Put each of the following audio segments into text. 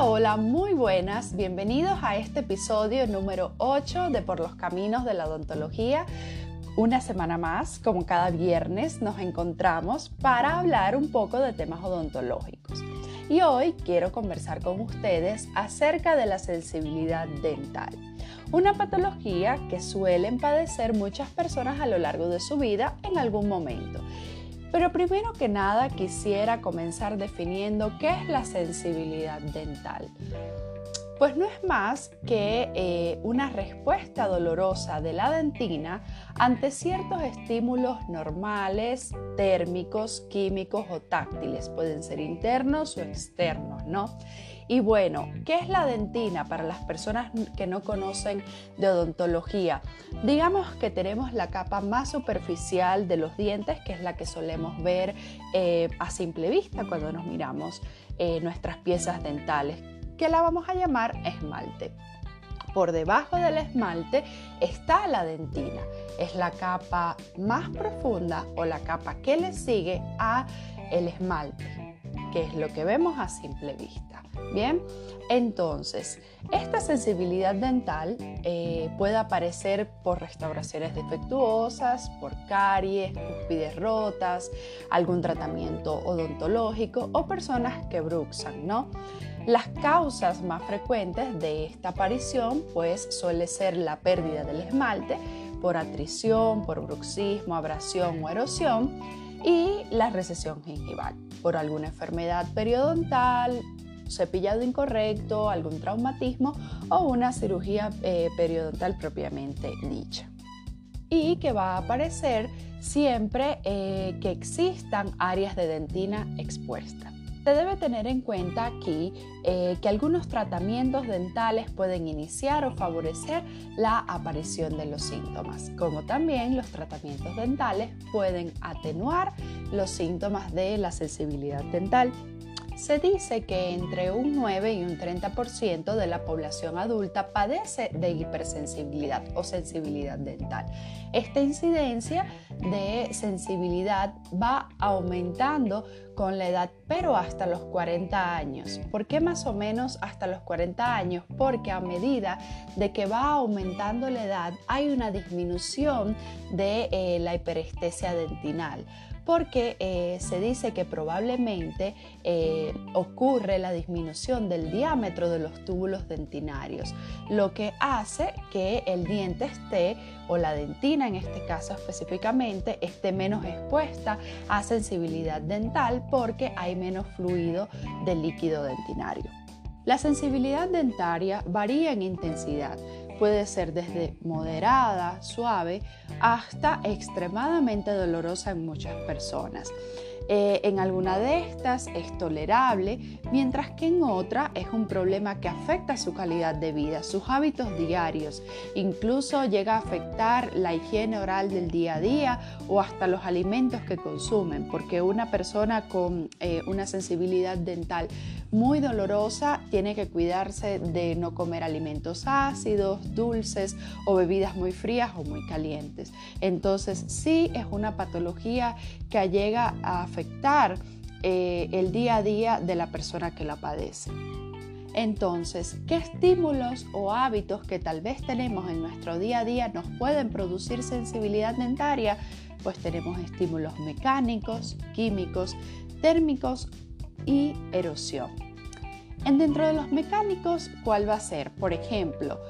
Hola, muy buenas. Bienvenidos a este episodio número 8 de Por los Caminos de la Odontología. Una semana más, como cada viernes, nos encontramos para hablar un poco de temas odontológicos. Y hoy quiero conversar con ustedes acerca de la sensibilidad dental, una patología que suelen padecer muchas personas a lo largo de su vida en algún momento pero primero que nada quisiera comenzar definiendo qué es la sensibilidad dental. Pues no es más que eh, una respuesta dolorosa de la dentina ante ciertos estímulos normales, térmicos, químicos o táctiles. Pueden ser internos o externos, ¿no? Y bueno, ¿qué es la dentina para las personas que no conocen de odontología? Digamos que tenemos la capa más superficial de los dientes, que es la que solemos ver eh, a simple vista cuando nos miramos eh, nuestras piezas dentales, que la vamos a llamar esmalte. Por debajo del esmalte está la dentina. Es la capa más profunda o la capa que le sigue a el esmalte, que es lo que vemos a simple vista. Bien, entonces, esta sensibilidad dental eh, puede aparecer por restauraciones defectuosas, por caries, cúspides rotas, algún tratamiento odontológico o personas que bruxan, ¿no? Las causas más frecuentes de esta aparición pues suele ser la pérdida del esmalte por atrición, por bruxismo, abrasión o erosión y la recesión gingival por alguna enfermedad periodontal, cepillado incorrecto, algún traumatismo o una cirugía eh, periodontal propiamente dicha. Y que va a aparecer siempre eh, que existan áreas de dentina expuestas. Se debe tener en cuenta aquí eh, que algunos tratamientos dentales pueden iniciar o favorecer la aparición de los síntomas, como también los tratamientos dentales pueden atenuar los síntomas de la sensibilidad dental se dice que entre un 9 y un 30% de la población adulta padece de hipersensibilidad o sensibilidad dental. Esta incidencia de sensibilidad va aumentando con la edad, pero hasta los 40 años. ¿Por qué más o menos hasta los 40 años? Porque a medida de que va aumentando la edad hay una disminución de eh, la hiperestesia dentinal porque eh, se dice que probablemente eh, ocurre la disminución del diámetro de los túbulos dentinarios, lo que hace que el diente esté, o la dentina en este caso específicamente, esté menos expuesta a sensibilidad dental porque hay menos fluido del líquido dentinario. La sensibilidad dentaria varía en intensidad, puede ser desde moderada, suave, hasta extremadamente dolorosa en muchas personas. Eh, en alguna de estas es tolerable, mientras que en otra es un problema que afecta su calidad de vida, sus hábitos diarios, incluso llega a afectar la higiene oral del día a día o hasta los alimentos que consumen, porque una persona con eh, una sensibilidad dental muy dolorosa tiene que cuidarse de no comer alimentos ácidos, dulces o bebidas muy frías o muy calientes. Entonces sí es una patología que llega a afectar eh, el día a día de la persona que la padece. Entonces, ¿qué estímulos o hábitos que tal vez tenemos en nuestro día a día nos pueden producir sensibilidad dentaria? Pues tenemos estímulos mecánicos, químicos, térmicos y erosión. En dentro de los mecánicos, ¿cuál va a ser? Por ejemplo,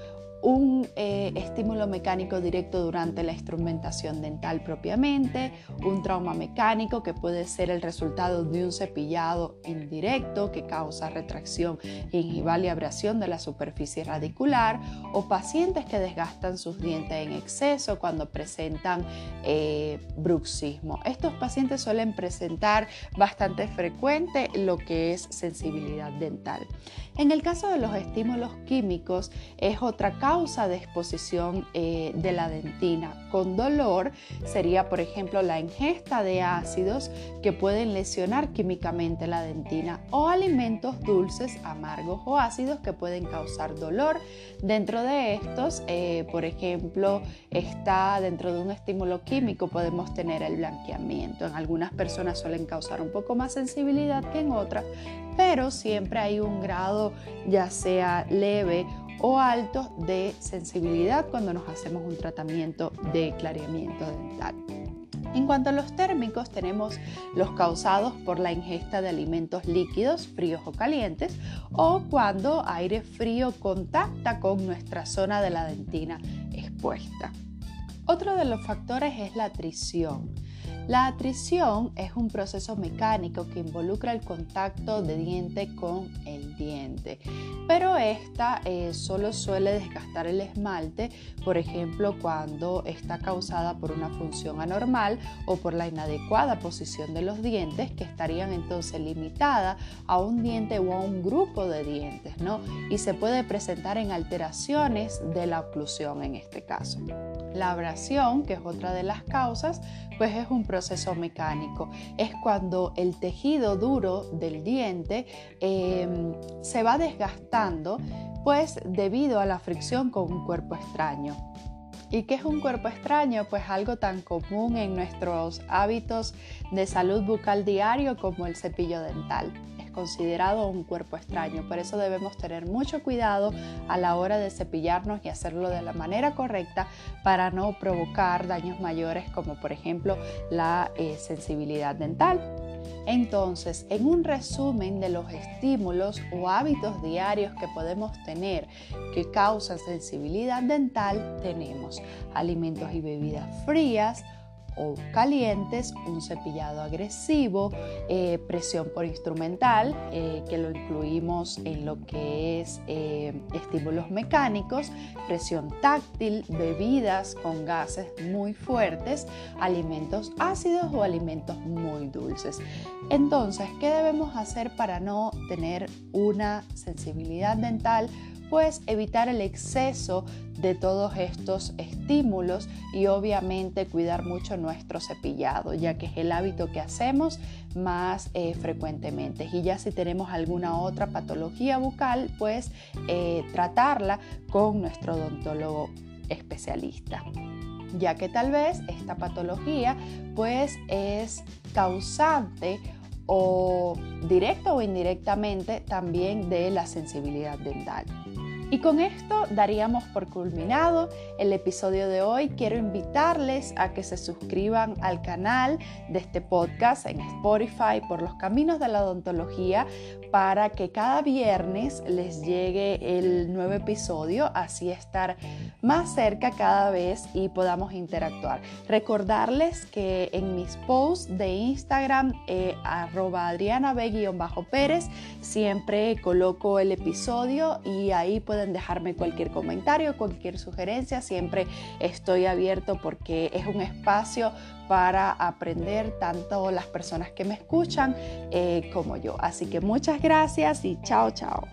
un eh, estímulo mecánico directo durante la instrumentación dental propiamente, un trauma mecánico que puede ser el resultado de un cepillado indirecto que causa retracción gingival y abrasión de la superficie radicular, o pacientes que desgastan sus dientes en exceso cuando presentan eh, bruxismo. Estos pacientes suelen presentar bastante frecuente lo que es sensibilidad dental. En el caso de los estímulos químicos es otra causa causa de exposición eh, de la dentina con dolor sería, por ejemplo, la ingesta de ácidos que pueden lesionar químicamente la dentina o alimentos dulces, amargos o ácidos que pueden causar dolor. Dentro de estos, eh, por ejemplo, está dentro de un estímulo químico podemos tener el blanqueamiento. En algunas personas suelen causar un poco más sensibilidad que en otras, pero siempre hay un grado ya sea leve o alto de sensibilidad cuando nos hacemos un tratamiento de clareamiento dental. En cuanto a los térmicos, tenemos los causados por la ingesta de alimentos líquidos, fríos o calientes, o cuando aire frío contacta con nuestra zona de la dentina expuesta. Otro de los factores es la atrición. La atrición es un proceso mecánico que involucra el contacto de diente con el diente, pero esta eh, solo suele desgastar el esmalte, por ejemplo, cuando está causada por una función anormal o por la inadecuada posición de los dientes, que estarían entonces limitadas a un diente o a un grupo de dientes, ¿no? Y se puede presentar en alteraciones de la oclusión en este caso. La abrasión, que es otra de las causas, pues es un proceso mecánico. Es cuando el tejido duro del diente em, se va desgastando, pues debido a la fricción con un cuerpo extraño. ¿Y qué es un cuerpo extraño? Pues algo tan común en nuestros hábitos de salud bucal diario como el cepillo dental considerado un cuerpo extraño. Por eso debemos tener mucho cuidado a la hora de cepillarnos y hacerlo de la manera correcta para no provocar daños mayores como por ejemplo la eh, sensibilidad dental. Entonces, en un resumen de los estímulos o hábitos diarios que podemos tener que causan sensibilidad dental, tenemos alimentos y bebidas frías, o calientes, un cepillado agresivo, eh, presión por instrumental, eh, que lo incluimos en lo que es eh, estímulos mecánicos, presión táctil, bebidas con gases muy fuertes, alimentos ácidos o alimentos muy dulces. Entonces, ¿qué debemos hacer para no tener una sensibilidad dental? Pues evitar el exceso de todos estos estímulos y obviamente cuidar mucho nuestro cepillado, ya que es el hábito que hacemos más eh, frecuentemente. Y ya si tenemos alguna otra patología bucal, pues eh, tratarla con nuestro odontólogo especialista ya que tal vez esta patología pues es causante o directo o indirectamente también de la sensibilidad dental. Y con esto daríamos por culminado el episodio de hoy. Quiero invitarles a que se suscriban al canal de este podcast en Spotify por los caminos de la odontología para que cada viernes les llegue el nuevo episodio, así estar más cerca cada vez y podamos interactuar. Recordarles que en mis posts de Instagram, eh, arroba Adriana B-Pérez, siempre coloco el episodio y ahí pueden dejarme cualquier comentario, cualquier sugerencia. Siempre estoy abierto porque es un espacio para aprender tanto las personas que me escuchan eh, como yo. Así que Gracias y chao, chao.